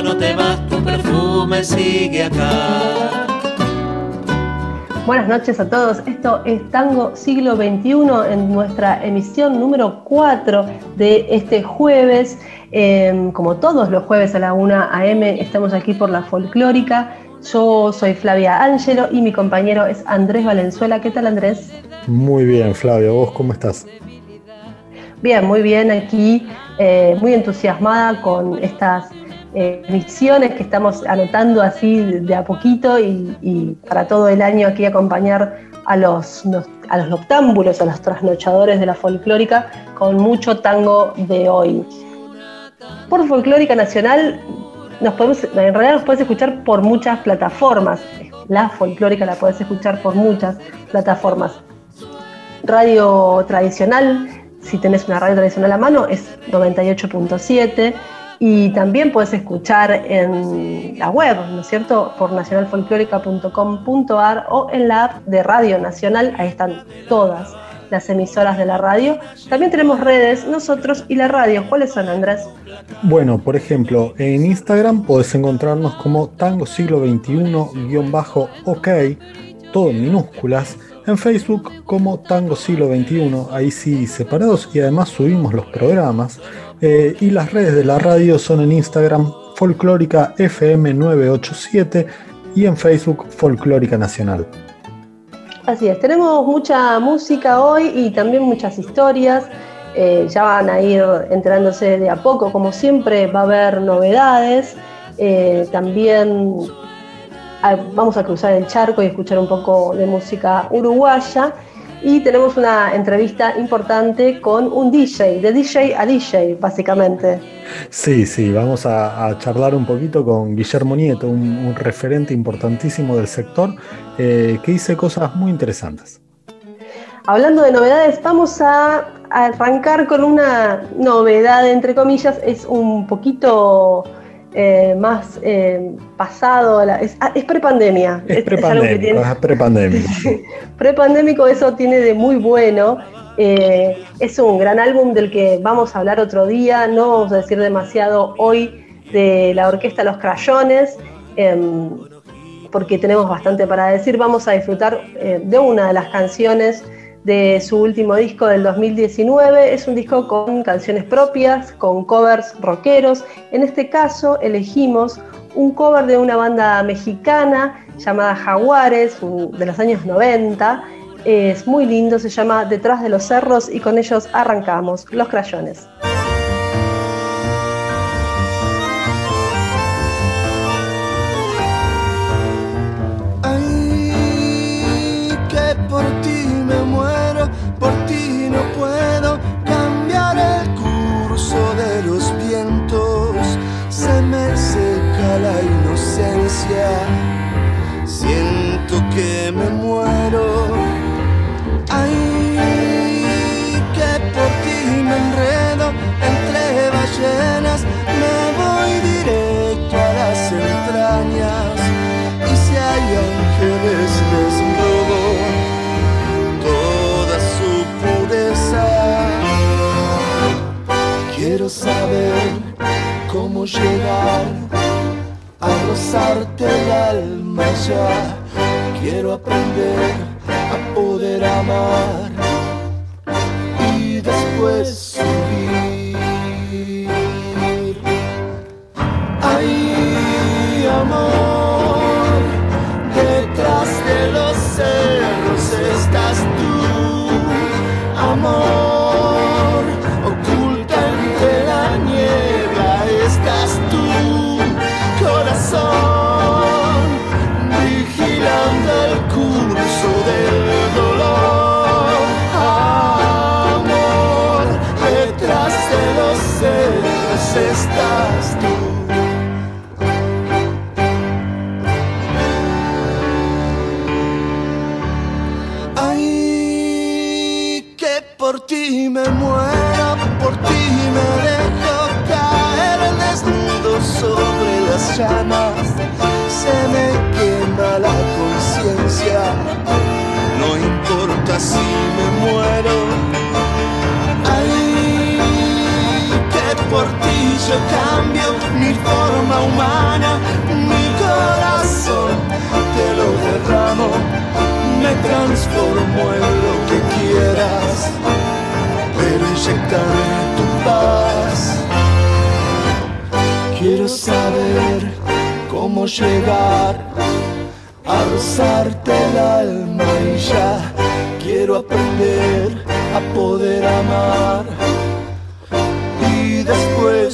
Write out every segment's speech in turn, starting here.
pero no te vas, tu perfume sigue acá. Buenas noches a todos, esto es Tango Siglo XXI en nuestra emisión número 4 de este jueves. Em, como todos los jueves a la 1 a.m. estamos aquí por la folclórica yo soy Flavia Ángelo y mi compañero es Andrés Valenzuela. ¿Qué tal Andrés? Muy bien, Flavia. ¿Vos cómo estás? Bien, muy bien aquí, eh, muy entusiasmada con estas eh, que estamos anotando así de a poquito y, para todo el año aquí acompañar a los, a los noctámbulos, a los trasnochadores de la folclórica con mucho tango de hoy. Por Folclórica Nacional nos podemos, en realidad nos puedes escuchar por muchas plataformas. La folclórica la puedes escuchar por muchas plataformas. Radio tradicional, si tenés una radio tradicional a mano, es 98.7 y también puedes escuchar en la web, ¿no es cierto? Por nacionalfolclórica.com.ar o en la app de Radio Nacional, ahí están todas las emisoras de la radio. También tenemos redes, nosotros y la radio. ¿Cuáles son, Andrés? Bueno, por ejemplo, en Instagram podés encontrarnos como Tango Siglo XXI-OK, todo en minúsculas. En Facebook como Tango Siglo XXI, ahí sí separados y además subimos los programas. Eh, y las redes de la radio son en Instagram Folclórica FM 987 y en Facebook Folclórica Nacional. Así es, tenemos mucha música hoy y también muchas historias. Eh, ya van a ir enterándose de a poco, como siempre va a haber novedades. Eh, también ah, vamos a cruzar el charco y escuchar un poco de música uruguaya. Y tenemos una entrevista importante con un DJ, de DJ a DJ, básicamente. Sí, sí, vamos a, charlar un poquito con Guillermo Nieto, un, referente importantísimo del sector, eh, que dice cosas muy interesantes. Hablando de novedades, vamos a arrancar con una novedad, entre comillas, es un poquito eh, más eh, pasado, es, ah, es prepandemia. Es, prepandémico, es, prepandémico. prepandémico, eso tiene de muy bueno. Eh, es un gran álbum del que vamos a hablar otro día, no vamos a decir demasiado hoy de la orquesta Los Crayones, em, porque tenemos bastante para decir. Vamos a disfrutar eh, de una de las canciones de su último disco del 2019. Es un disco con canciones propias, con covers rockeros. En este caso elegimos un cover de una banda mexicana llamada Jaguares, de los años 90 es muy lindo, se llama Detrás de los Cerros y con ellos arrancamos, Los Crayones. Llegar a rozarte el alma ya. Quiero aprender a poder amar y después yo cambio mi forma humana, mi corazón te lo derramo, me transformo en lo que quieras, pero inyectame tu paz. Quiero saber cómo llegar a rozarte el alma y ya quiero aprender a poder amar después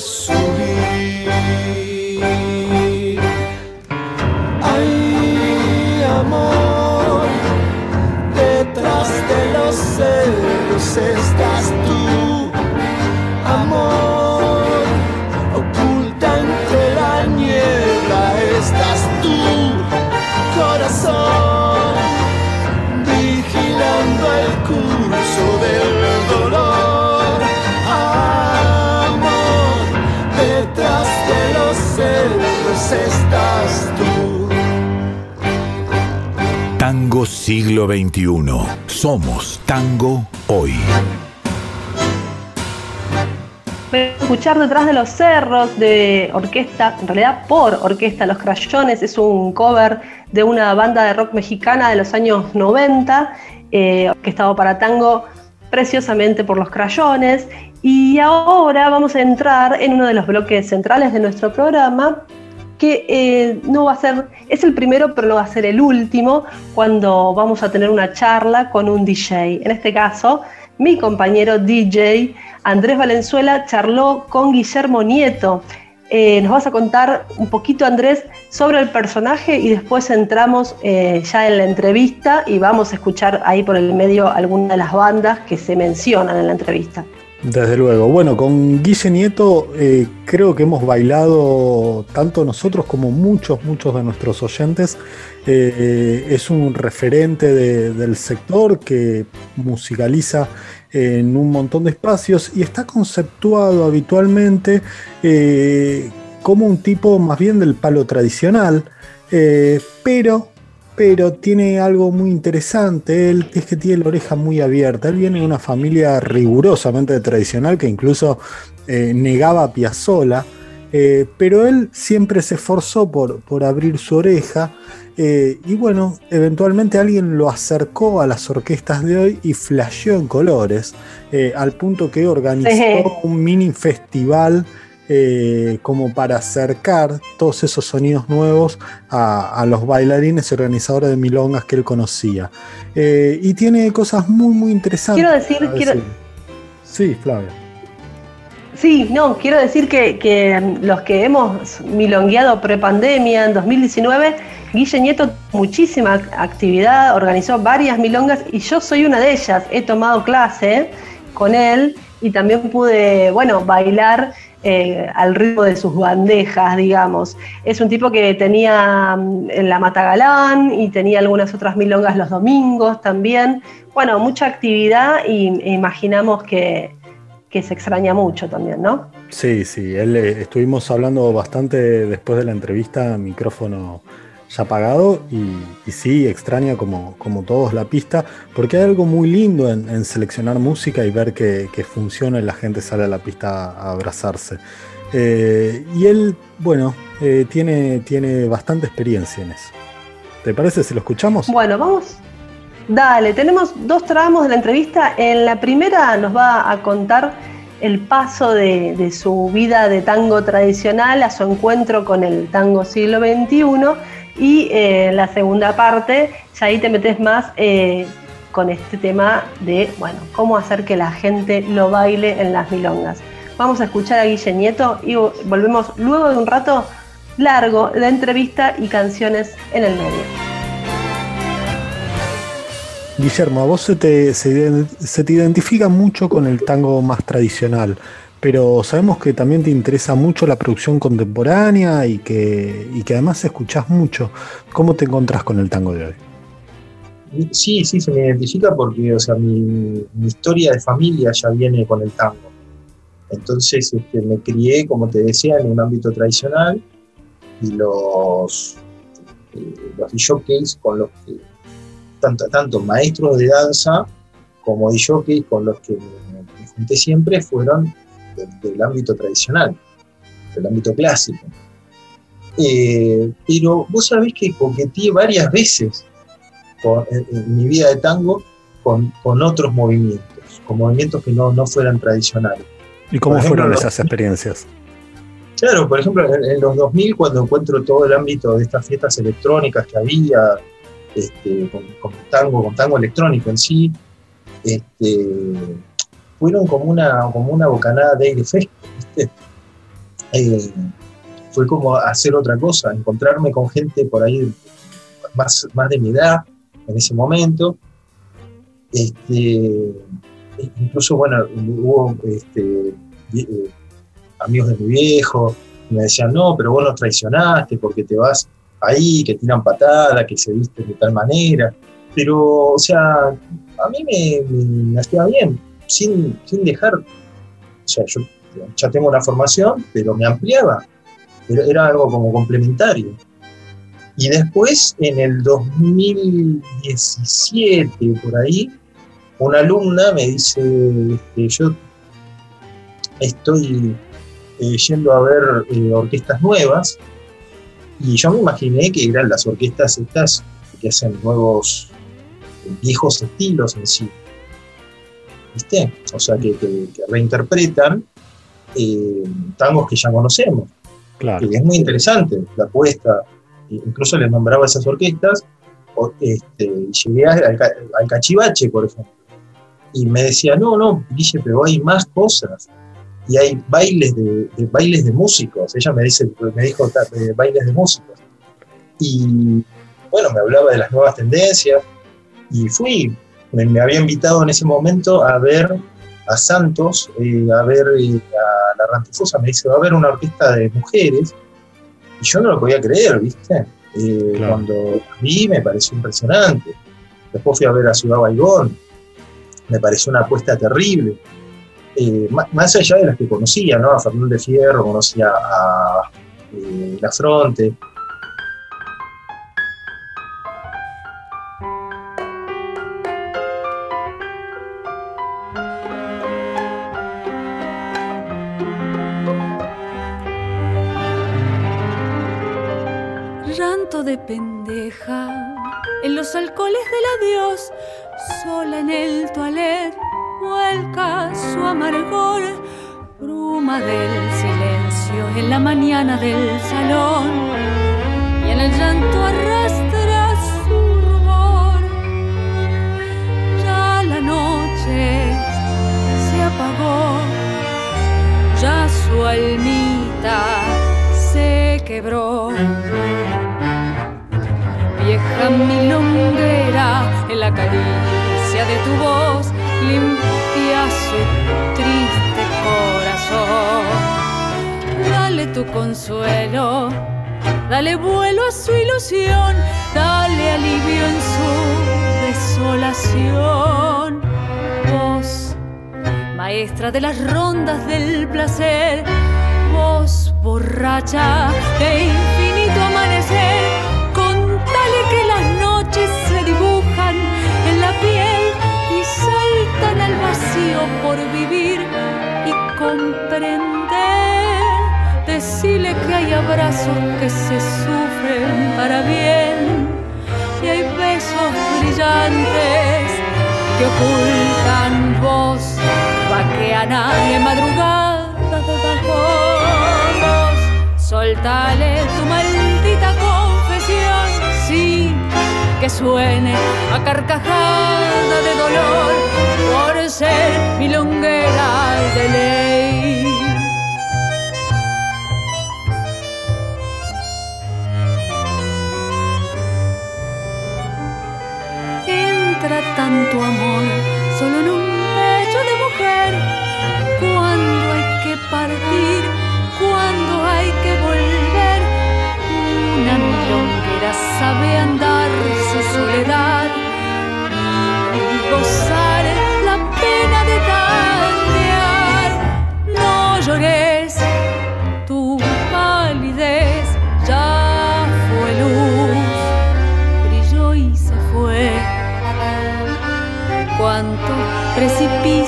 amor, oculta entre la niebla estás tú, corazón, vigilando el curso del dolor. estás tú. Tango siglo XXI. Somos tango hoy. Escuchar detrás de los cerros de orquesta, en realidad por orquesta Los Crayones, es un cover de una banda de rock mexicana de los años 90, eh, orquestado para tango preciosamente por los crayones. Y ahora vamos a entrar en uno de los bloques centrales de nuestro programa, que eh, no va a ser, es el primero, pero no va a ser el último, cuando vamos a tener una charla con un DJ. En este caso, mi compañero DJ Andrés Valenzuela charló con Guillermo Nieto. Eh, nos vas a contar un poquito, Andrés, sobre el personaje y después entramos eh, ya en la entrevista y vamos a escuchar ahí por el medio algunas de las bandas que se mencionan en la entrevista. Desde luego. Bueno, con Guille Nieto eh, creo que hemos bailado tanto nosotros como muchos, muchos de nuestros oyentes. Eh, es un referente del sector que musicaliza en un montón de espacios y está conceptuado habitualmente eh, como un tipo más bien del palo tradicional, pero pero tiene algo muy interesante, él es que tiene la oreja muy abierta, él viene de una familia rigurosamente tradicional que incluso eh, negaba a Piazzolla, eh, pero él siempre se esforzó por, por abrir su oreja eh, y bueno, eventualmente alguien lo acercó a las orquestas de hoy y flasheó en colores, al punto que organizó un mini festival eh, como para acercar todos esos sonidos nuevos a, los bailarines y organizadores de milongas que él conocía. Eh, y tiene cosas muy, muy interesantes. Quiero decir, quiero... Sí, Flavia. Sí, no, quiero decir que, los que hemos milongueado prepandemia en 2019, Guille Nieto muchísima actividad, organizó varias milongas y yo soy una de ellas. He tomado clase con él y también pude, bueno, bailar eh, al ritmo de sus bandejas, digamos. Es un tipo que tenía mm, en la Matagalán y tenía algunas otras milongas los domingos también. Bueno, mucha actividad y e imaginamos que, se extraña mucho también, ¿no? Sí, sí, él, eh, estuvimos hablando bastante después de la entrevista, micrófono ya apagado y, sí, extraña como, como todos la pista, porque hay algo muy lindo en, seleccionar música y ver que, funciona y la gente sale a la pista a abrazarse. Eh, y él, bueno, eh, tiene, tiene bastante experiencia en eso. ¿Te parece si lo escuchamos? Bueno, vamos. Dale, tenemos dos tramos de la entrevista. En la primera nos va a contar el paso de, su vida de tango tradicional a su encuentro con el tango siglo XXI y eh, la segunda parte ya ahí te metes más eh, con este tema de, bueno, cómo hacer que la gente lo baile en las milongas. Vamos a escuchar a Guille Nieto y volvemos luego de un rato largo de entrevista y canciones en el medio. Guillermo, a vos se te, se, te identifica mucho con el tango más tradicional, pero sabemos que también te interesa mucho la producción contemporánea y que, y que además escuchás mucho. ¿Cómo te encontrás con el tango de hoy? Sí, sí, se me identifica porque o sea, mi, historia de familia ya viene con el tango. Entonces este, me crié, como te decía, en un ámbito tradicional y los, eh, con los que tanto, maestros de danza como de jockey con los que me, junté siempre fueron del, ámbito tradicional, del ámbito clásico. Eh, pero vos sabés que coqueteé varias veces en, mi vida de tango con, otros movimientos, con movimientos que no, no fueran tradicionales. ¿Y cómo fueron esas experiencias? Claro, por ejemplo, en, en, los 2000, cuando encuentro todo el ámbito de estas fiestas electrónicas que había, este, con, tango, con tango electrónico en sí, este, fueron como una, como una bocanada de aire fresco, eh, fue como hacer otra cosa, encontrarme con gente por ahí más, más de mi edad en ese momento. Este, incluso, bueno, hubo este, eh, amigos de mi viejo, me decían, no, pero vos nos traicionaste porque te vas ahí, que tiran patada, que se visten de tal manera. Pero, o sea, a mí me, me, hacía bien, sin, sin dejar, o sea, yo ya tengo una formación, pero me ampliaba, era, era algo como complementario. Y después, en el 2017, por ahí, una alumna me dice, este, yo estoy eh, yendo a ver eh, orquestas nuevas, y yo me imaginé que eran las orquestas estas que hacen nuevos, viejos estilos en sí. ¿Viste? O sea, que, reinterpretan eh, tangos que ya conocemos. Claro. Y es muy interesante la apuesta. Incluso les nombraba esas orquestas. Este, llegué al, cachivache, por ejemplo. Y me decía, no, no, Guille, pero hay más cosas y hay bailes de, bailes de músicos. Ella me, dice, me dijo de bailes de músicos. Y bueno, me hablaba de las nuevas tendencias y fui. Me, había invitado en ese momento a ver a Santos, eh, a ver eh, a la Rantifosa, me dice, va a haber una orquesta de mujeres. Y yo no lo podía creer, ¿viste? Eh, cuando vi me pareció impresionante. Después fui a ver a Ciudad Baigón, me pareció una apuesta terrible. Eh, más, allá de las que conocía, ¿no? A Fernández Fierro, conocía a eh, La Fronte. Llanto de pendeja en los alcoholes del adiós, sola en el toilet vuelca su amargor, bruma del silencio en la mañana del salón y en el llanto arrastra su rumor. Ya la noche se apagó, ya su almita se quebró. Vieja milonguera en la caricia de tu voz limpia su triste corazón. Dale tu consuelo, dale vuelo a su ilusión, dale alivio en su desolación. Vos, maestra de las rondas del placer, vos borracha de infinito amanecer, por vivir y comprender. Decirle que hay abrazos que se sufren para bien y hay besos brillantes que ocultan voz vaqueana de madrugada de bajos. Soltale tu maldita suene a carcajada de dolor por ser milonguera de ley. Entra tanto amor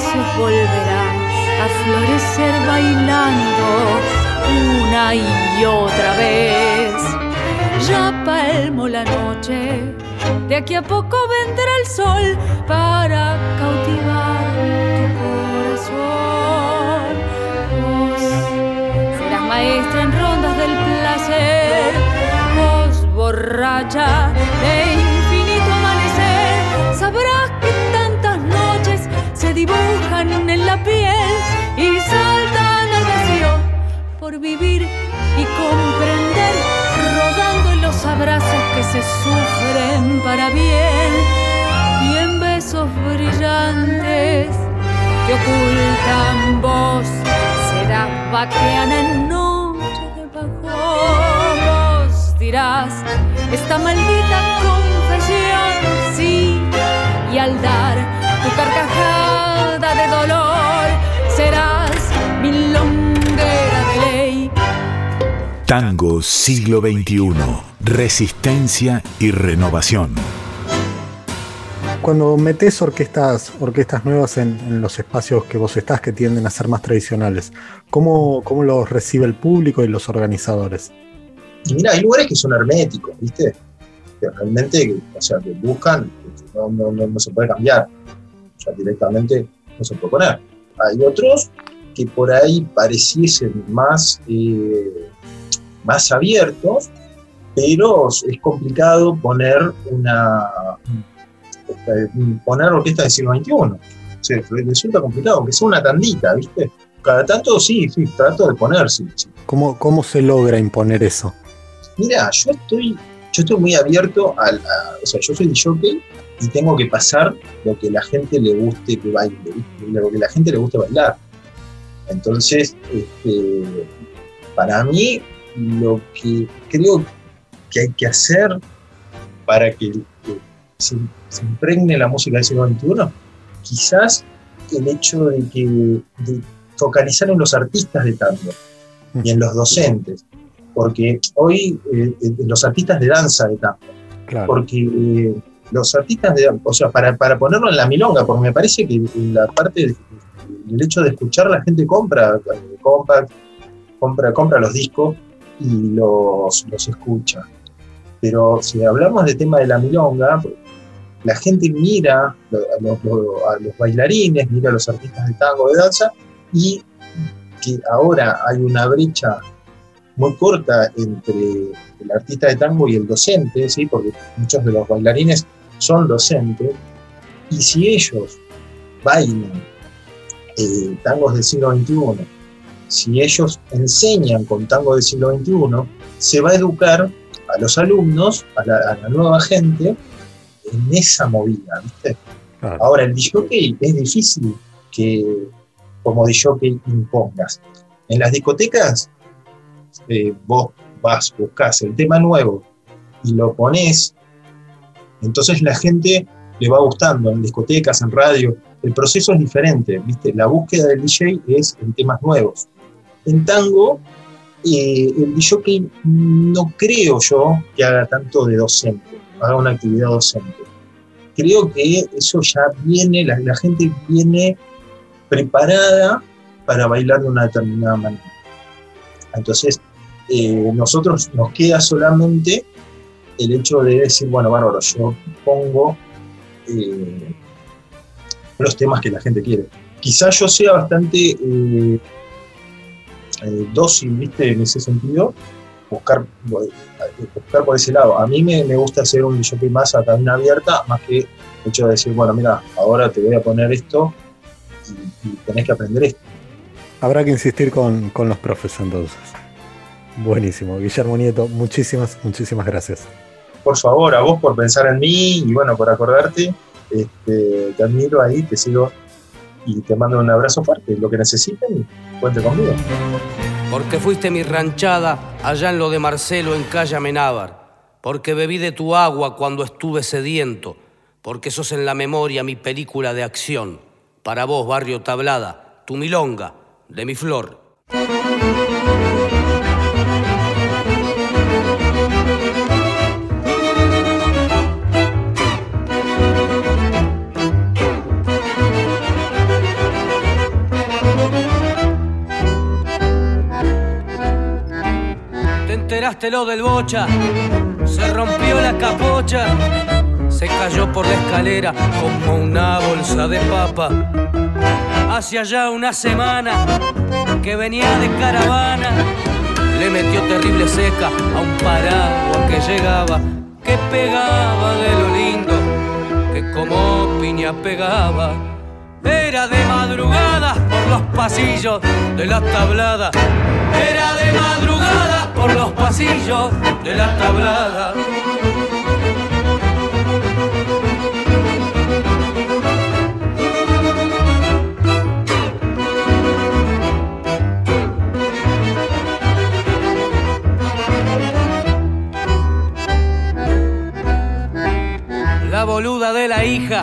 precipicios volverás a florecer bailando una y otra vez. Ya palmo la noche, de aquí a poco vendrá el sol para cautivar tu corazón. Vos serás maestra en rondas del placer, vos borracha de se dibujan en la piel y saltan al vacío por vivir y comprender, rodando en los abrazos que se sufren para bien y en besos brillantes que ocultan voz, será vaqueana en noche de bajo. Vos dirás, esta maldita confesión, sí, y al dar tu carcajada de dolor, serás milonguera de ley. Tango siglo XXI. Resistencia y renovación. Cuando metes orquestas, orquestas nuevas en, en los espacios que vos estás, que tienden a ser más tradicionales, ¿cómo, cómo los recibe el público y los organizadores? Y mira, hay lugares que son herméticos, ¿viste? Que realmente, o sea, que buscan, que no, no, no, no se puede cambiar. Sea, directamente no se puede poner. Hay otros que por ahí pareciesen más, eh, más abiertos, pero es complicado poner una poner orquesta del siglo XXI. O sea, resulta complicado, aunque sea una tandita, ¿viste? Cada tanto sí, sí, trato de poner, sí, sí. ¿Cómo, ¿Cómo se logra imponer eso? Mira, yo estoy, yo estoy muy abierto al, a, o sea, yo soy jockey y tengo que pasar lo que la gente le guste que baile, lo que la gente le guste bailar. Entonces, este, para mí, lo que creo que hay que hacer para que, que se, se, impregne la música del siglo XXI, quizás el hecho de que de focalizar en los artistas de tango y en los docentes, porque hoy eh, los artistas de danza de tango, claro. porque eh, los artistas de, o sea, para, para, ponerlo en la milonga, porque me parece que la parte del hecho de escuchar la gente compra, compra, compra, compra los discos y los, los escucha. Pero si hablamos de tema de la milonga, la gente mira a los, a los, bailarines, mira a los artistas de tango, de danza, y que ahora hay una brecha muy corta entre el artista de tango y el docente, ¿sí? porque muchos de los bailarines son docentes, y si ellos bailan eh, tangos del siglo XXI, si ellos enseñan con tango del siglo XXI, se va a educar a los alumnos, a la, a la nueva gente, en esa movida, ¿viste? Claro. Ahora, el DJ es difícil que como DJ impongas. En las discotecas, eh, vos vas, buscas el tema nuevo y lo pones, entonces la gente le va gustando en discotecas, en radio. El proceso es diferente, ¿viste? La búsqueda del DJ es en temas nuevos. En tango, eh, el DJ no creo yo que haga tanto de docente, haga una actividad docente. Creo que eso ya viene, la, gente viene preparada para bailar de una determinada manera. Entonces, eh, nosotros nos queda solamente el hecho de decir, bueno, bárbaro, yo pongo eh, los temas que la gente quiere. Quizás yo sea bastante eh, dócil, ¿viste? En ese sentido, buscar, buscar por ese lado. A mí me, gusta hacer un shopping más a cadena abierta, más que el hecho de decir, bueno, mira, ahora te voy a poner esto y, tenés que aprender esto. Habrá que insistir con, con los profes entonces. Buenísimo. Guillermo Nieto, muchísimas, muchísimas gracias. Por favor, a vos por pensar en mí y bueno, por acordarte. Este, te admiro ahí, te sigo y te mando un abrazo fuerte. Lo que necesiten, cuente conmigo. Porque fuiste mi ranchada allá en lo de Marcelo en Calle Amenábar. Porque bebí de tu agua cuando estuve sediento. Porque sos en la memoria mi película de acción. Para vos, barrio Tablada, tu milonga, de mi flor. Lo del bocha, se rompió la capocha, se cayó por la escalera como una bolsa de papa. Hacia allá una semana que venía de caravana, le metió terrible seca a un paraguas que llegaba, que pegaba de lo lindo, que como piña pegaba. Era de madrugada por los pasillos de la tablada, era de madrugada por los pasillos de la tablada. La boluda de la hija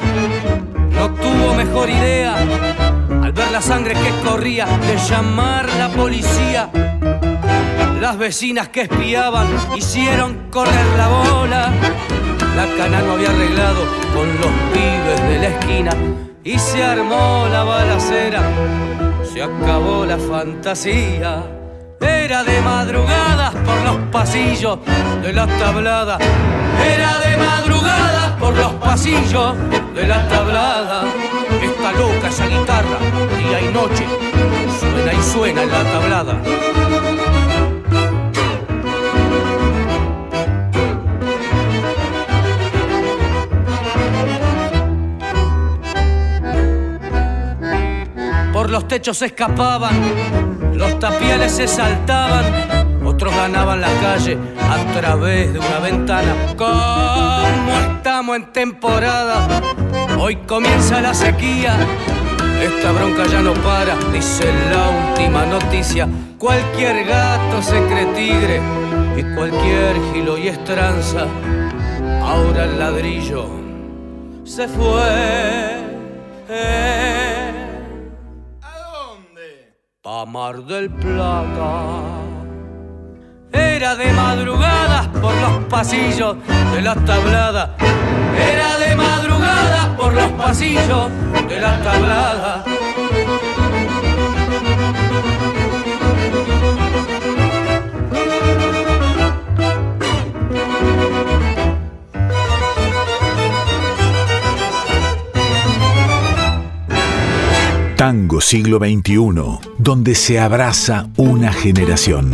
no tuvo mejor idea al ver la sangre que corría de llamar la policía las vecinas que espiaban hicieron correr la bola. La cana no había arreglado con los pibes de la esquina y se armó la balacera. Se acabó la fantasía. Era de madrugada por los pasillos de la tablada. Era de madrugada por los pasillos de la tablada. Esta loca esa guitarra, día y noche, suena y suena en la tablada. Los techos se escapaban, los tapiales se saltaban, otros ganaban la calle a través de una ventana. Como estamos en temporada, hoy comienza la sequía. Esta bronca ya no para, dice la última noticia. Cualquier gato se cree tigre y cualquier gilo y estranza. Ahora el ladrillo se fue. Pa' Mar del Plata. Era de madrugada por los pasillos de la tablada. Era de madrugada por los pasillos de la tablada. Siglo XXI, donde se abraza una generación.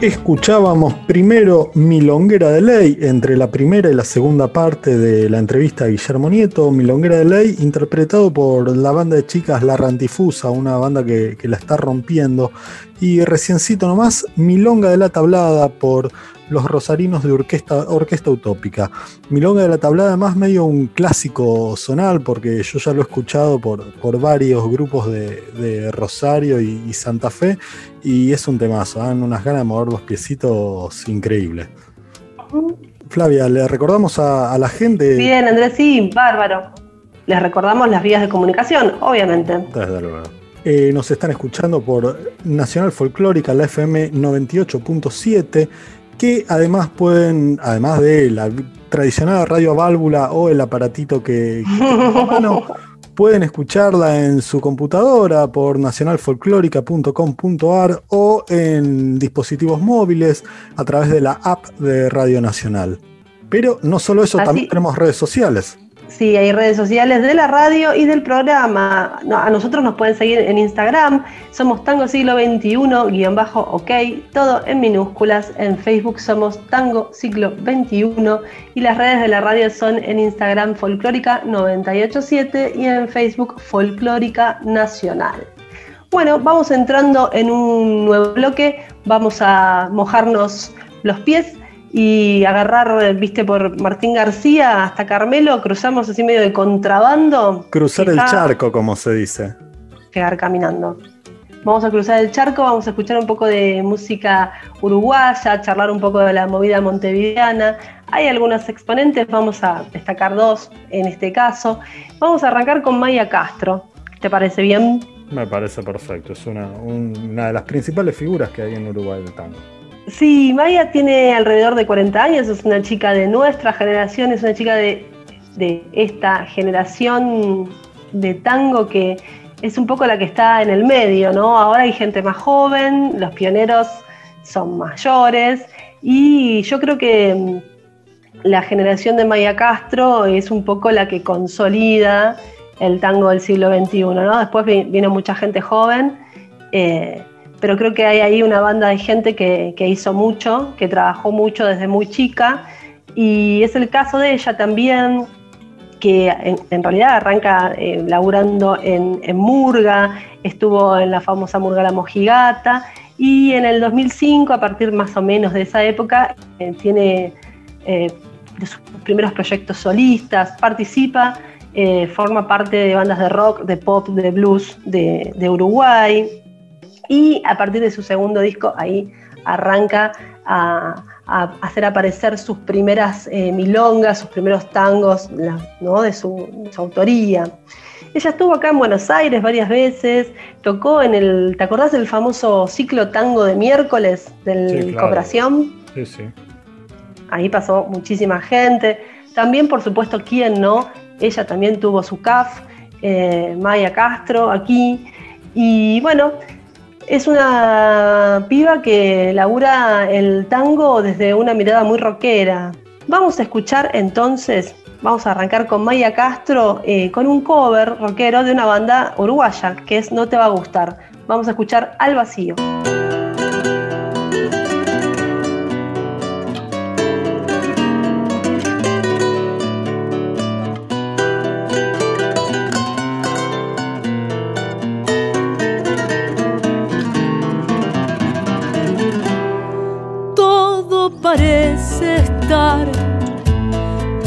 Escuchábamos primero Milonguera de Ley, entre la primera y la segunda parte de la entrevista a Guillermo Nieto, Milonguera de Ley, interpretado por la banda de chicas La Rantifusa, una banda que, que la está rompiendo. Y reciencito nomás, Milonga de la Tablada por los Rosarinos de Orquesta, Orquesta Utópica. Milonga de la Tablada, además, medio un clásico zonal, porque yo ya lo he escuchado por, por varios grupos de, Rosario y, Santa Fe, y es un temazo, dan unas ganas de mover los piecitos increíbles. Flavia, le recordamos a, la gente. Bien, Andrés, sí, bárbaro. Les recordamos las vías de comunicación, obviamente. Desde luego. Eh, nos están escuchando por Nacional Folclórica, la FM 98.7 que además pueden, además de la tradicional radio válvula o el aparatito que, bueno, pueden escucharla en su computadora por nacionalfolclórica.com.ar o en dispositivos móviles a través de la app de Radio Nacional. Pero no solo eso, también tenemos redes sociales. Sí, hay redes sociales de la radio y del programa. a nosotros nos pueden seguir en Instagram. Somos Tango Siglo XXI-OK, todo en minúsculas. En Facebook somos Tango Siglo XXI y las redes de la radio son en Instagram Folclórica 987 y en Facebook Folclórica Nacional. Bueno, vamos entrando en un nuevo bloque. Vamos a mojarnos los pies y agarrar, viste, por Martín García hasta Carmelo, cruzamos así medio de contrabando. Cruzar el charco, como se dice. Llegar caminando. Vamos a cruzar el charco, vamos a escuchar un poco de música uruguaya, charlar un poco de la movida montevideana. Hay algunos exponentes, vamos a destacar dos en este caso. Vamos a arrancar con Maya Castro. ¿Te parece bien? Me parece perfecto, es una, una de las principales figuras que hay en Uruguay de tango. Sí, Maya tiene alrededor de 40 años, es una chica de nuestra generación, es una chica de, esta generación de tango que es un poco la que está en el medio, ¿no? Ahora hay gente más joven, los pioneros son mayores y yo creo que mm, la generación de Maya Castro es un poco la que consolida el tango del siglo XXI, ¿no? Después vino mucha gente joven. Eh, pero creo que hay ahí una banda de gente que, hizo mucho, que trabajó mucho desde muy chica, y es el caso de ella también, que en, realidad arranca eh, laburando en, Murga, estuvo en la famosa Murga La Mojigata, y en el 2005, a partir más o menos de esa época, eh, tiene eh, sus primeros proyectos solistas, participa, forma parte de bandas de rock, de pop, de blues de, de Uruguay, y a partir de su segundo disco ahí arranca a, hacer aparecer sus primeras eh, milongas, sus primeros tangos de, su, autoría. Ella estuvo acá en Buenos Aires varias veces, tocó en el, ¿te acordás del famoso ciclo tango de miércoles del sí, Cooperación? Sí, sí. Ahí pasó muchísima gente. También, por supuesto, ¿quién no? Ella también tuvo su CAF, eh, Maya Castro, aquí. Y bueno, es una piba que labura el tango desde una mirada muy rockera. Vamos a escuchar entonces, vamos a arrancar con Maya Castro eh, con un cover rockero de una banda uruguaya que es No Te Va a Gustar. Vamos a escuchar Al Vacío.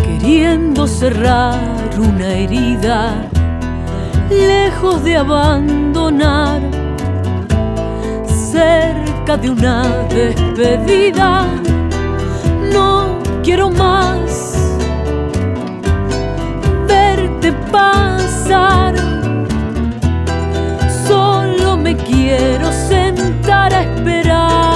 Queriendo cerrar una herida, lejos de abandonar, cerca de una despedida. No quiero más verte pasar, solo me quiero sentar a esperar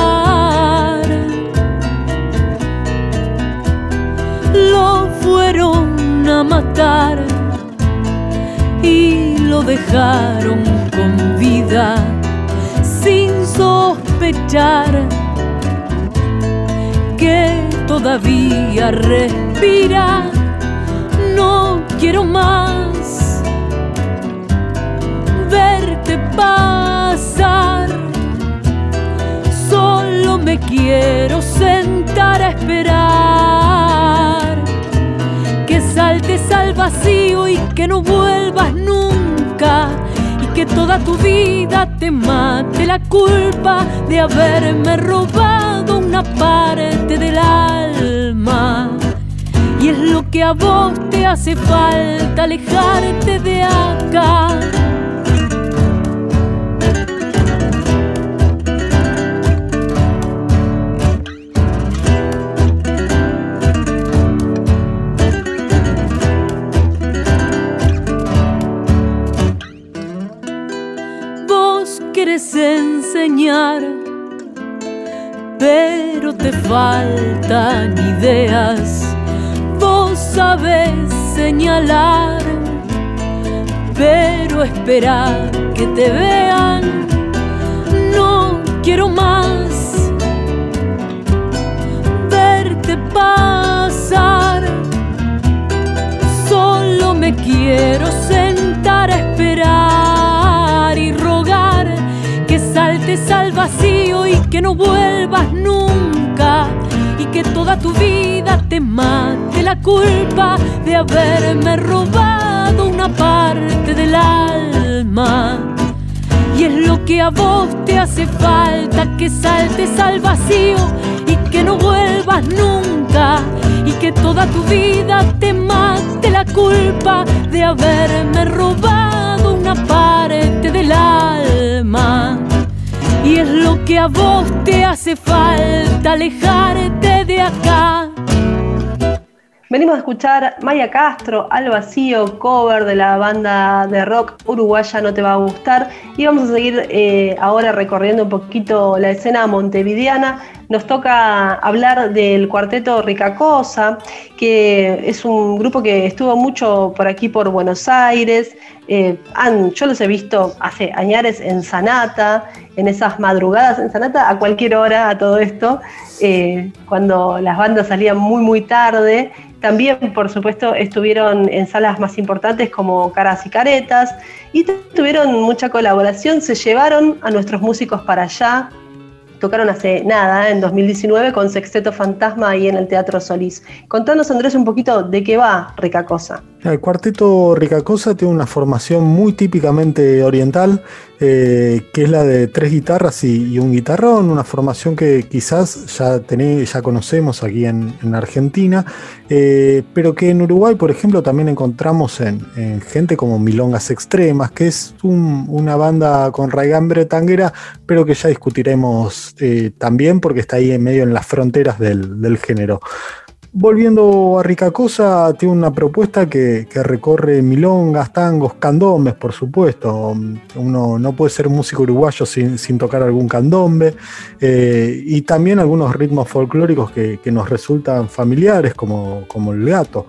y lo dejaron con vida sin sospechar que todavía respira. No quiero más verte pasar. Solo me quiero sentar a esperar saltes al vacío y que no vuelvas nunca. Y que toda tu vida te mate la culpa de haberme robado una parte del alma. Y es lo que a vos te hace falta alejarte de acá. Enseñar pero te faltan ideas. Vos sabes señalar, pero espera que te vean. No quiero más verte pasar. Solo me quiero y que no vuelvas nunca y que toda tu vida te mate la culpa de haberme robado una parte del alma. Y es lo que a vos te hace falta, que saltes al vacío y que no vuelvas nunca. Y que toda tu vida te mate la culpa de haberme robado una parte del alma. Y es lo que a vos te hace falta, alejarte de acá. Venimos a escuchar Maya Castro, Al Vacío, cover de la banda de rock uruguaya No Te Va a Gustar. Y vamos a seguir eh, ahora recorriendo un poquito la escena montevideana. Nos toca hablar del cuarteto Ricacosa, que es un grupo que estuvo mucho por aquí, por Buenos Aires. Eh, yo los he visto hace años en Sanata, en esas madrugadas en Sanata, a cualquier hora, a todo esto, eh, cuando las bandas salían muy, muy tarde también, por supuesto, estuvieron en salas más importantes como Caras y Caretas y tuvieron mucha colaboración, se llevaron a nuestros músicos para allá, tocaron hace nada, en 2019, con Sexteto Fantasma ahí en el Teatro Solís. Contanos, Andrés, un poquito de qué va Ricacosa. El cuarteto Ricacosa tiene una formación muy típicamente oriental, eh, que es la de tres guitarras y, un guitarrón, una formación que quizás ya, ya conocemos aquí en, Argentina, eh, pero que en Uruguay, por ejemplo, también encontramos en, gente como Milongas Extremas, que es una banda con raigambre tanguera, pero que ya discutiremos eh, también porque está ahí en medio en las fronteras del género. Volviendo a Ricacosa, tiene una propuesta que, recorre milongas, tangos, candombes, por supuesto. Uno no puede ser músico uruguayo sin, tocar algún candombe. Eh, y también algunos ritmos folclóricos que, nos resultan familiares, como, el gato.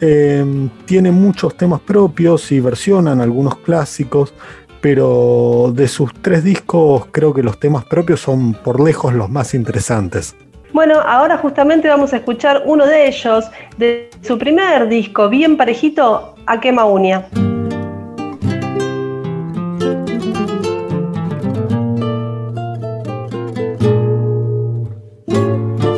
Eh, tiene muchos temas propios y versionan algunos clásicos, pero de sus tres discos creo que los temas propios son por lejos los más interesantes. Bueno, ahora justamente vamos a escuchar uno de ellos, de su primer disco, bien parejito, a Quema Uña.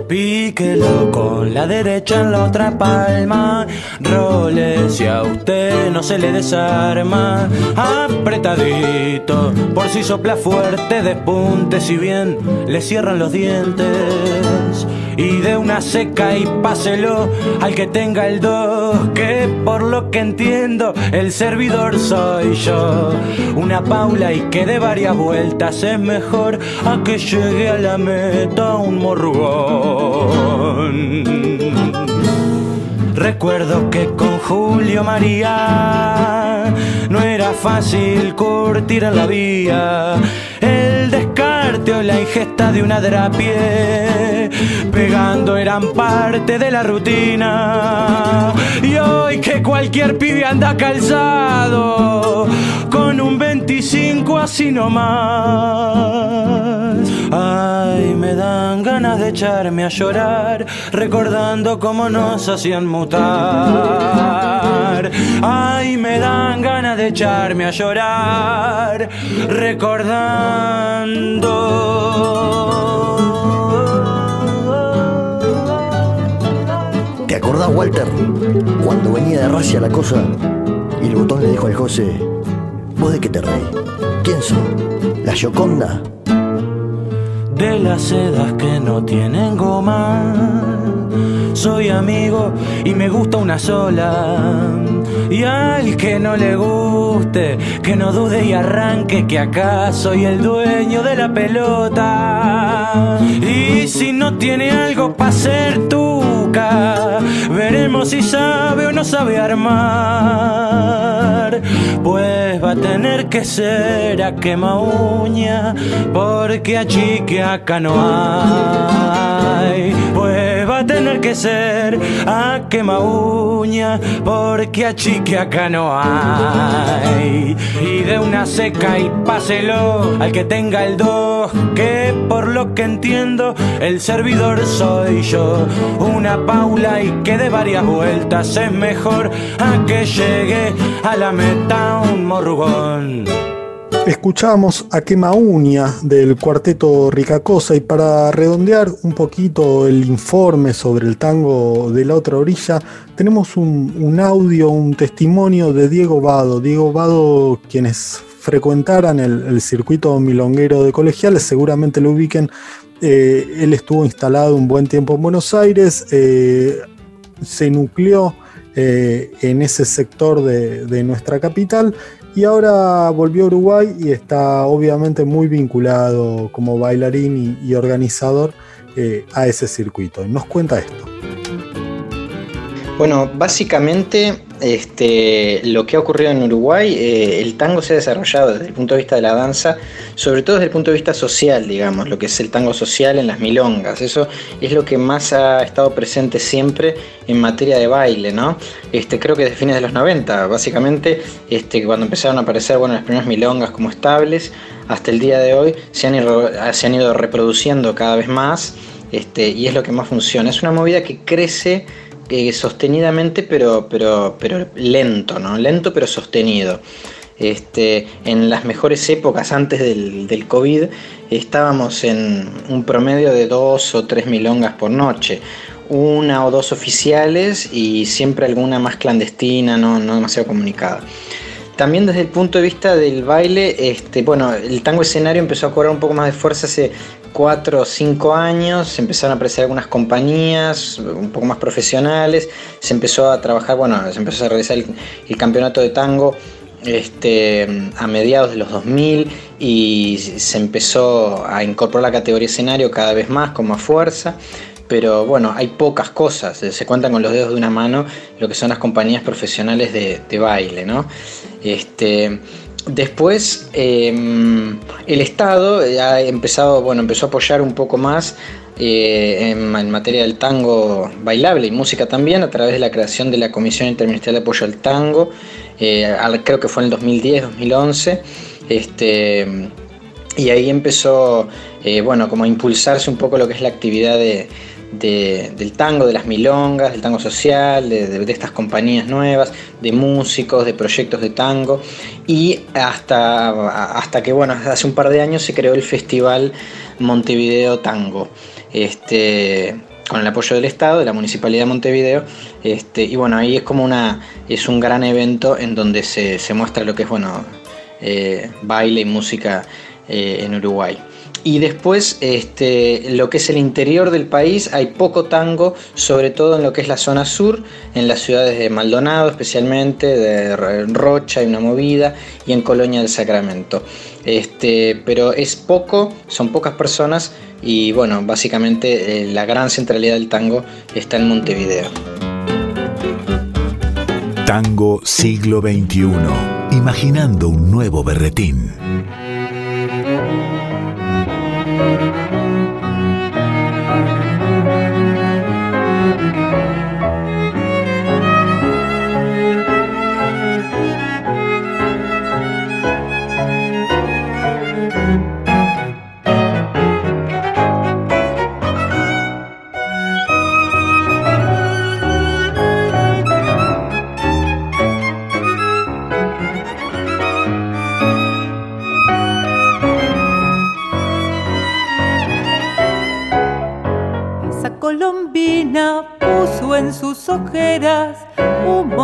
Píquelo con la derecha en la otra palma. Role si a usted no se le desarma. Apretadito, por si sopla fuerte, despunte si bien le cierran los dientes y de una seca y páselo al que tenga el do, que por lo que entiendo el servidor soy yo. Una paula y que de varias vueltas es mejor a que llegue a la meta un morrugón. Recuerdo que con Julio María no era fácil curtir la vía el la ingesta de una drapie, pegando eran parte de la rutina. Y hoy que cualquier pibe anda calzado, con un 25 así nomás. Ay, me dan ganas de echarme a llorar, recordando cómo nos hacían mutar. Ay, me dan ganas de echarme a llorar, recordando. ¿Te acordás, Walter, cuando venía de racia la cosa y el botón le dijo al José, ¿vos de qué te reí? ¿Quién sos? ¿La Gioconda? de las sedas que no tienen goma. Soy amigo y me gusta una sola. Y al que no le guste, que no dude y arranque que acá soy el dueño de la pelota. Y si no tiene algo para ser tuca, veremos si sabe o no sabe armar. pues va a tener que ser a quema uña, porque a chique acá no hay. Pues va a tener que ser a quema uña, porque chique acá no hay. Y de una seca y páselo al que tenga el dos, que por lo que entiendo el servidor soy yo. Una paula y que de varias vueltas es mejor a que llegue a la meta un morrugón. Escuchamos a Quema Uña del cuarteto Ricacosa y para redondear un poquito el informe sobre el tango de la otra orilla, tenemos un, audio, un testimonio de Diego Vado. Diego Vado, quienes frecuentaran el, circuito milonguero de colegiales seguramente lo ubiquen. Eh, él estuvo instalado un buen tiempo en Buenos Aires, eh, se nucleó eh, en ese sector de nuestra capital y ahora volvió a Uruguay y está obviamente muy vinculado como bailarín y, organizador eh, a ese circuito. Nos cuenta esto. Bueno, básicamente este, lo que ha ocurrido en Uruguay, eh, el tango se ha desarrollado desde el punto de vista de la danza, sobre todo desde el punto de vista social, digamos, lo que es el tango social en las milongas. Eso es lo que más ha estado presente siempre en materia de baile, ¿no? Este, creo que desde fines de los 90, básicamente, este, cuando empezaron a aparecer bueno, las primeras milongas como estables, hasta el día de hoy se han ido, se han ido reproduciendo cada vez más este, y es lo que más funciona. Es una movida que crece sostenidamente, pero, pero, pero lento, ¿no? Lento pero sostenido. Este, en las mejores épocas antes del, del, COVID estábamos en un promedio de dos o tres milongas por noche. Una o dos oficiales y siempre alguna más clandestina, no, no demasiado comunicada. También desde el punto de vista del baile, este, bueno, el tango escenario empezó a cobrar un poco más de fuerza cuatro o cinco años, se empezaron a aparecer algunas compañías un poco más profesionales, se empezó a trabajar, bueno, se empezó a realizar el, el campeonato de tango este, a mediados de los 2000 y se empezó a incorporar la categoría escenario cada vez más con más fuerza. Pero bueno, hay pocas cosas, se cuentan con los dedos de una mano lo que son las compañías profesionales de, de baile, ¿no? Este, Después eh, el Estado ha empezado, bueno, empezó a apoyar un poco más eh, en, en, materia del tango bailable y música también a través de la creación de la Comisión Interministerial de Apoyo al Tango, eh, creo que fue en el 2010-2011. Este, y ahí empezó, eh, bueno, como a impulsarse un poco lo que es la actividad de, de, del tango, de las milongas, del tango social, de, estas compañías nuevas, de músicos, de proyectos de tango y hasta, hasta que, bueno, hace un par de años se creó el Festival Montevideo Tango. Este, con el apoyo del Estado, de la Municipalidad de Montevideo, este, y bueno, ahí es como una, es un gran evento en donde se, se muestra lo que es, bueno, eh, baile y música eh, en Uruguay. Y después, este, lo que es el interior del país, hay poco tango, sobre todo en lo que es la zona sur, en las ciudades de Maldonado especialmente, de Rocha hay una movida, y en Colonia del Sacramento. Este, pero es poco, son pocas personas, y bueno, básicamente eh, la gran centralidad del tango está en Montevideo. Tango siglo XXI, imaginando un nuevo berretín. Thank you.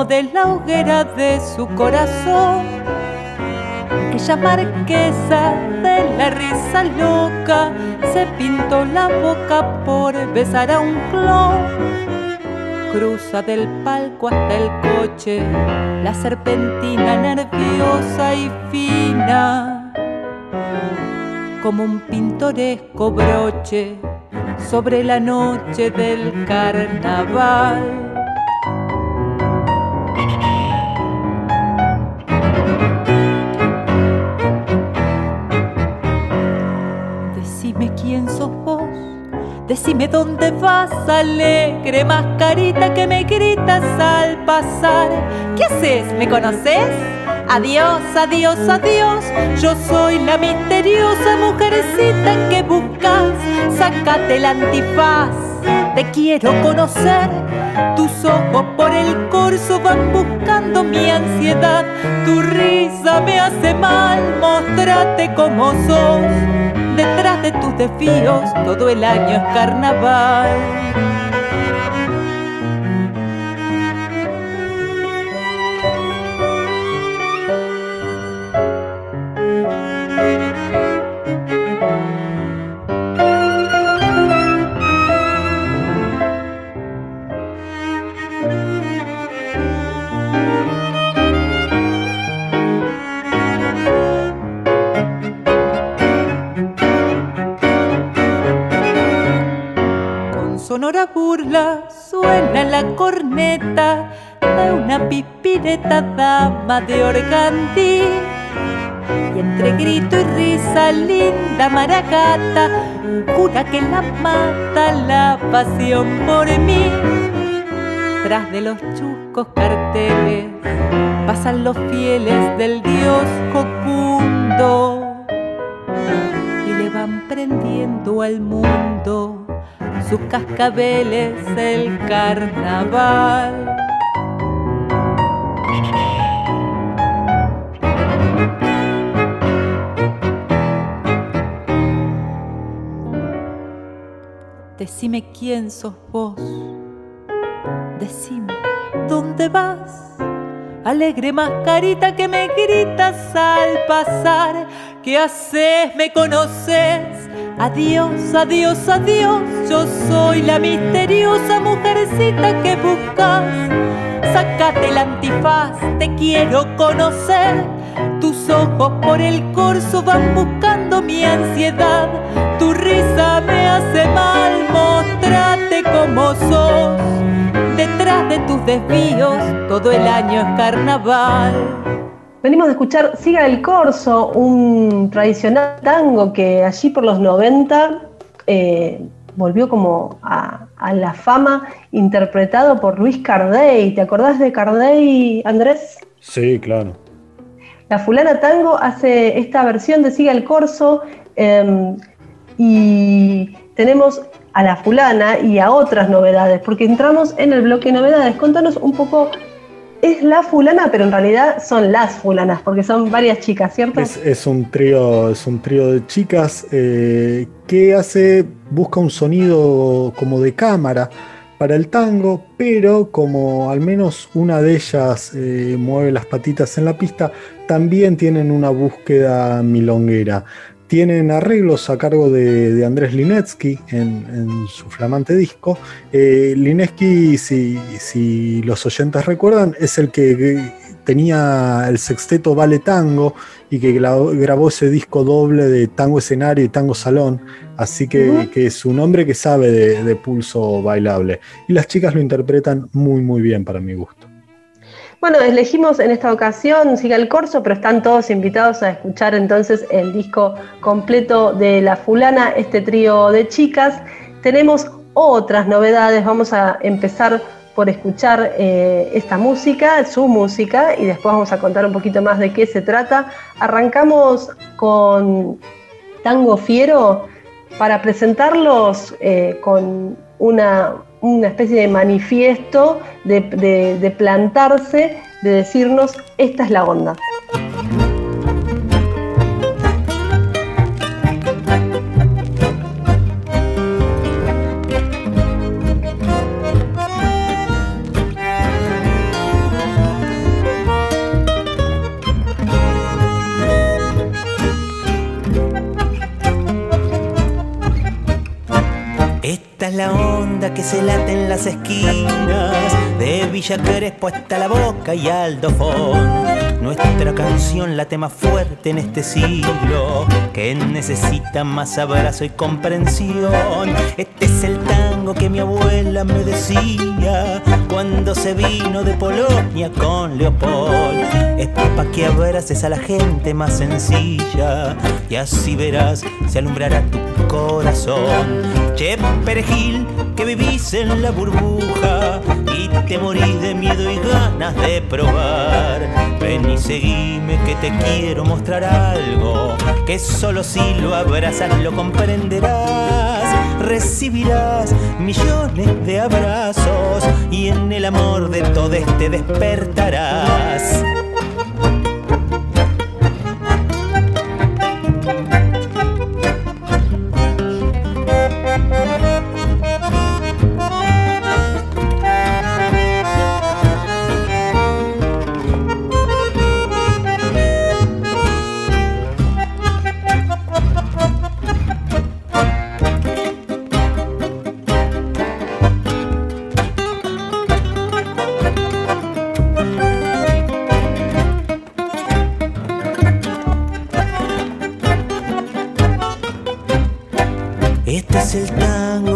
De la hoguera de su corazón. Aquella marquesa de la risa loca se pintó la boca por besar a un clon. Cruza del palco hasta el coche, la serpentina nerviosa y fina, como un pintoresco broche sobre la noche del carnaval. Decime dónde vas, alegre mascarita que me gritas al pasar. ¿Qué haces? ¿Me conoces? Adiós, adiós, adiós. Yo soy la misteriosa mujercita que buscas. Sácate el antifaz, te quiero conocer. Tus ojos por el corso van buscando mi ansiedad. Tu risa me hace mal, mostrate como sos. Detrás de tus desvíos todo el año es carnaval. Pipireta dama de organdí. Y entre grito y risa, linda maracata, jura que la mata la pasión por mí. Tras de los chuscos carteles pasan los fieles del dios Jocundo y le van prendiendo al mundo sus cascabeles el carnaval. Decime quién sos vos, decime dónde vas, alegre mascarita que me gritas al pasar, ¿qué haces? ¿Me conoces? Adiós, adiós, adiós, yo soy la misteriosa mujercita que buscas. Sácate el antifaz, te quiero conocer. Tus ojos por el corso van buscando mi ansiedad. Tu risa me hace mal, mostrate como sos. Detrás de tus desvíos, todo el año es carnaval. Venimos de escuchar Siga el Corso, un tradicional tango que allí por los 90 eh, volvió como a, la fama interpretado por Luis Cardey. ¿Te acordás de Cardey, Andrés? Sí, claro. La fulana tango hace esta versión de Siga el Corso em, y tenemos a la fulana y a otras novedades, porque entramos en el bloque novedades. Contanos un poco es la fulana, pero en realidad son las fulanas, porque son varias chicas, ¿cierto? Es, un trío, es un trío de chicas eh, que hace, busca un sonido como de cámara para el tango, pero como al menos una de ellas eh, mueve las patitas en la pista, también tienen una búsqueda milonguera. Tienen arreglos a cargo de, Andrés Linetsky en, su flamante disco. Eh, Linetsky, si, los oyentes recuerdan, es el que tenía el sexteto Vale Tango y que grabó ese disco doble de tango escenario y tango salón. Así que, es un hombre que sabe de pulso bailable. Y las chicas lo interpretan muy, muy bien para mi gusto. Bueno, elegimos en esta ocasión Siga el Corso, pero están todos invitados a escuchar entonces el disco completo de La Fulana, este trío de chicas. Tenemos otras novedades, vamos a empezar por escuchar eh, esta música, su música, y después vamos a contar un poquito más de qué se trata. Arrancamos con Tango Fiero para presentarlos eh, con una una especie de manifiesto de, plantarse, de decirnos, esta es la onda. Esta es la que se late en las esquinas de Villa Crespo hasta la boca y Aldofón. Nuestra canción late más fuerte en este siglo, que necesita más abrazo y comprensión. Este es el tango que mi abuela me decía cuando se vino de Polonia con Leopold. Es para que abraces a la gente más sencilla y así verás, se alumbrará tu corazón. Che, perejil, que vivís en la burbuja y te morís de miedo y ganas de probar. Ven y seguime que te quiero mostrar algo que solo si lo abrazas lo comprenderás. Recibirás millones de abrazos y en el amor de todo este despertarás.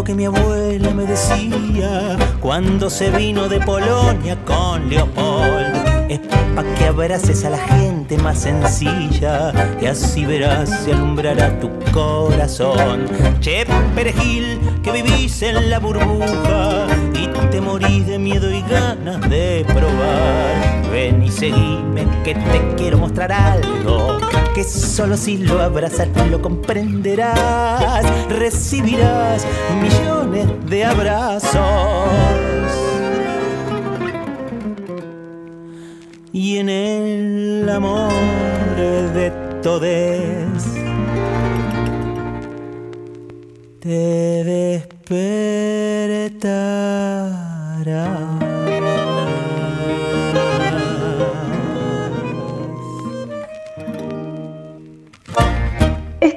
Que mi abuela me decía cuando se vino de Polonia con Leopold. Es pa' que abraces a la gente más sencilla y así verás se alumbrará tu corazón. Che, perejil, que vivís en la burbuja y te morís de miedo y ganas de probar. Ven y seguime que te quiero mostrar algo que solo si lo abrazas lo comprenderás. Recibirás millones de abrazos. Y en el amor de todes te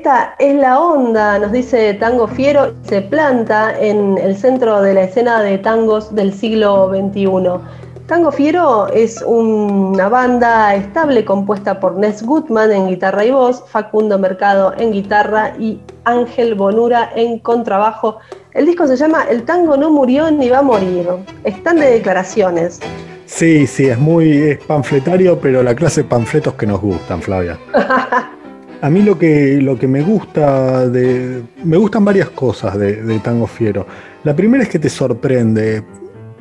Esta es la onda, nos dice Tango Fiero, se planta en el centro de la escena de tangos del siglo XXI. Tango Fiero es una banda estable compuesta por Ness Gutman en guitarra y voz, Facundo Mercado en guitarra y Ángel Bonura en contrabajo. El disco se llama El tango no murió ni va a morir. Están de declaraciones. Sí, sí, es muy es panfletario, pero la clase de panfletos que nos gustan, Flavia. A mí lo que, lo que me gusta de. Me gustan varias cosas de, de Tango Fiero. La primera es que te sorprende.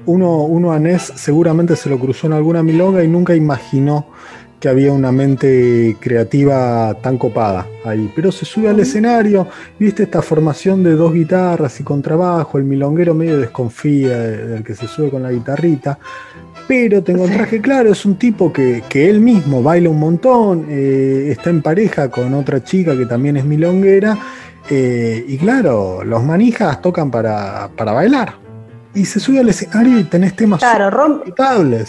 Uno, uno a Ness seguramente se lo cruzó en alguna milonga y nunca imaginó que había una mente creativa tan copada ahí. Pero se sube al escenario, viste esta formación de dos guitarras y contrabajo, el milonguero medio desconfía de- del que se sube con la guitarrita. Pero te encontrás que, claro, es un tipo que, que él mismo baila un montón, eh, está en pareja con otra chica que también es milonguera, eh, y claro, los manijas tocan para, para bailar. Y se sube al escenario y tenés temas Claro, rompe,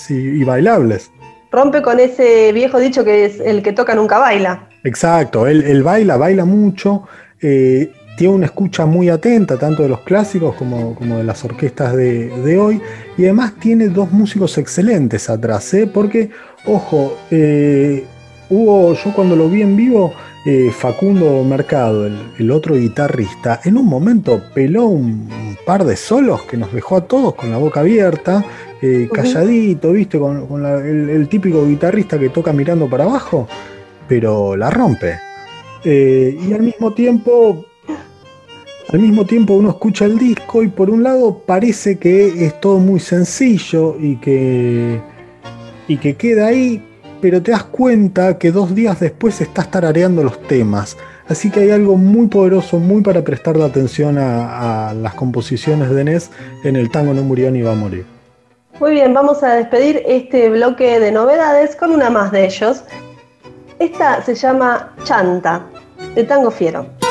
y, y bailables. rompe con ese viejo dicho que es el que toca nunca baila. Exacto, él, él baila, baila mucho, eh, tiene una escucha muy atenta, tanto de los clásicos como, como de las orquestas de, de hoy, y además tiene dos músicos excelentes atrás, ¿eh? porque, ojo, eh, hubo, yo cuando lo vi en vivo, eh, Facundo Mercado, el, el otro guitarrista, en un momento peló un, un par de solos que nos dejó a todos con la boca abierta, eh, calladito, ¿viste? Con, con la- el, el típico guitarrista que toca mirando para abajo, pero la rompe. Eh, y al mismo tiempo, al mismo tiempo uno escucha el disco y por un lado parece que es todo muy sencillo y que, y que queda ahí, pero te das cuenta que dos días después estás tarareando los temas. Así que hay algo muy poderoso, muy para prestarle atención a, las composiciones de Nes en el tango No murió ni va a morir. Muy bien, vamos a despedir este bloque de novedades con una más de ellos. Esta se llama Chanta, de Tango Fiero.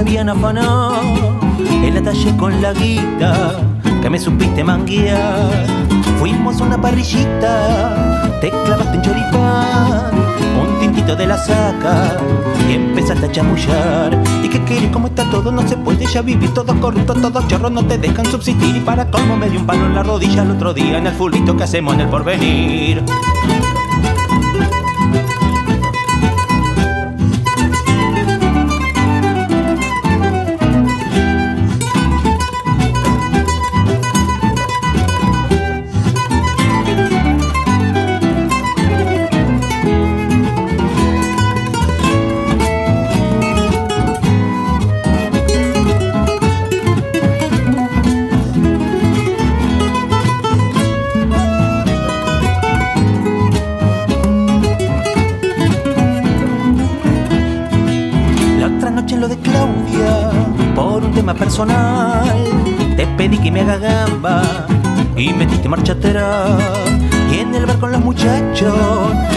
Te habían afanado en la talle con la guita que me supiste manguear. Fuimos a una parrillita, te clavaste en choripán, un tintito de la saca y empezaste a chamullar. ¿Y qué quieres? ¿Cómo está todo? No se puede ya vivir todo corrupto, todos chorros no te dejan subsistir. Y para colmo me dio un palo en la rodilla el otro día en el fulbito que hacemos en el porvenir. Que me haga gamba y metiste marcha atrás. Y en el bar con los muchachos,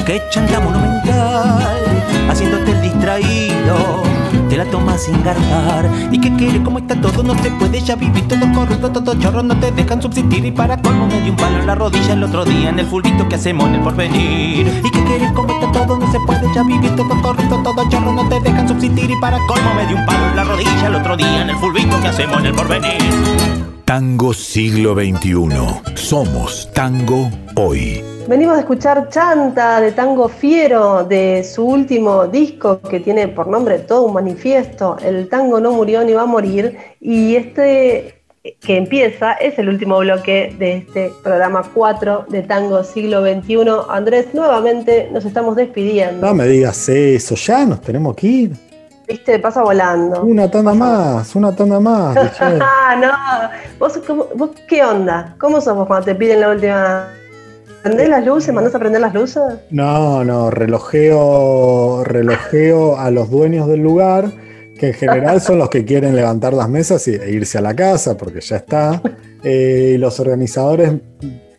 que chanta monumental, haciéndote el distraído, te la tomas sin garpar. ¿Y qué quiere? ¿Cómo está todo? No se puede ya vivir todo corrupto, todo chorro, no te dejan subsistir. Y para colmo me dio un palo en la rodilla el otro día en el fulbito que hacemos en el porvenir. ¿Y qué quiere? ¿Cómo está todo? No se puede ya vivir todo corrupto, todo chorro, no te dejan subsistir. Y para colmo me dio un palo en la rodilla el otro día en el fulbito que hacemos en el porvenir. Tango siglo XXI. Somos tango hoy. Venimos a escuchar Chanta de Tango Fiero de su último disco que tiene por nombre todo un manifiesto. El tango no murió ni va a morir. Y este que empieza es el último bloque de este programa 4 de Tango Siglo XXI. Andrés, nuevamente nos estamos despidiendo. No me digas eso, ya nos tenemos que ir. Viste, pasa volando. Una tanda más, una tanda más. Ah, no. ¿Vos, cómo- vos qué onda? ¿Cómo sos vos cuando te piden la última? ¿Prendés las luces? ¿Mandás a prender las luces? No, no, relojeo, relojeo a los dueños del lugar, que en general son los que quieren levantar las mesas e irse a la casa, porque ya está. Eh, y los organizadores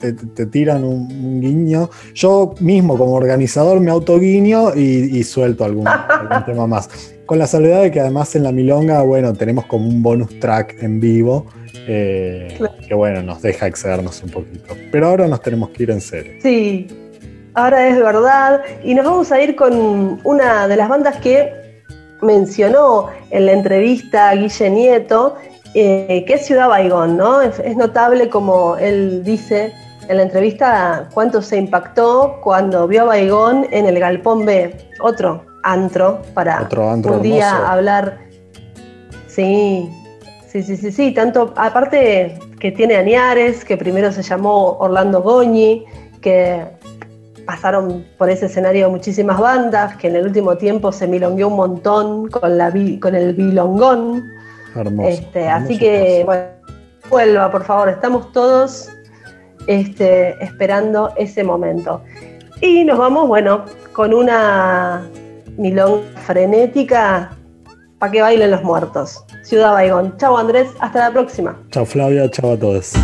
te, te tiran un, un guiño. Yo mismo, como organizador, me autoguiño y, y suelto algún, algún tema más. Con la salvedad de que además en la milonga, bueno, tenemos como un bonus track en vivo. eh, que bueno, nos deja excedernos un poquito. Pero ahora nos tenemos que ir en serio. Sí, ahora es verdad. Y nos vamos a ir con una de las bandas que mencionó en la entrevista Guille Nieto, eh, que es Ciudad Baigón, ¿no? Es, es notable como él dice en la entrevista cuánto se impactó cuando vio a Baigón en el Galpón B, otro antro para Otro antro un día hermoso. hablar. Sí, sí, sí, sí, sí. Tanto, aparte que tiene Añares, que primero se llamó Orlando Goñi, que pasaron por ese escenario muchísimas bandas, que en el último tiempo se milongueó un montón con, la, con el bilongón. Hermoso. Este, hermoso así que, bueno, vuelva, por favor. Estamos todos este, esperando ese momento. Y nos vamos, bueno, con una milonga frenética para que bailen los muertos. Ciudad Baigón. Chau Andrés, hasta la próxima. Chao Flavia, chao a todos.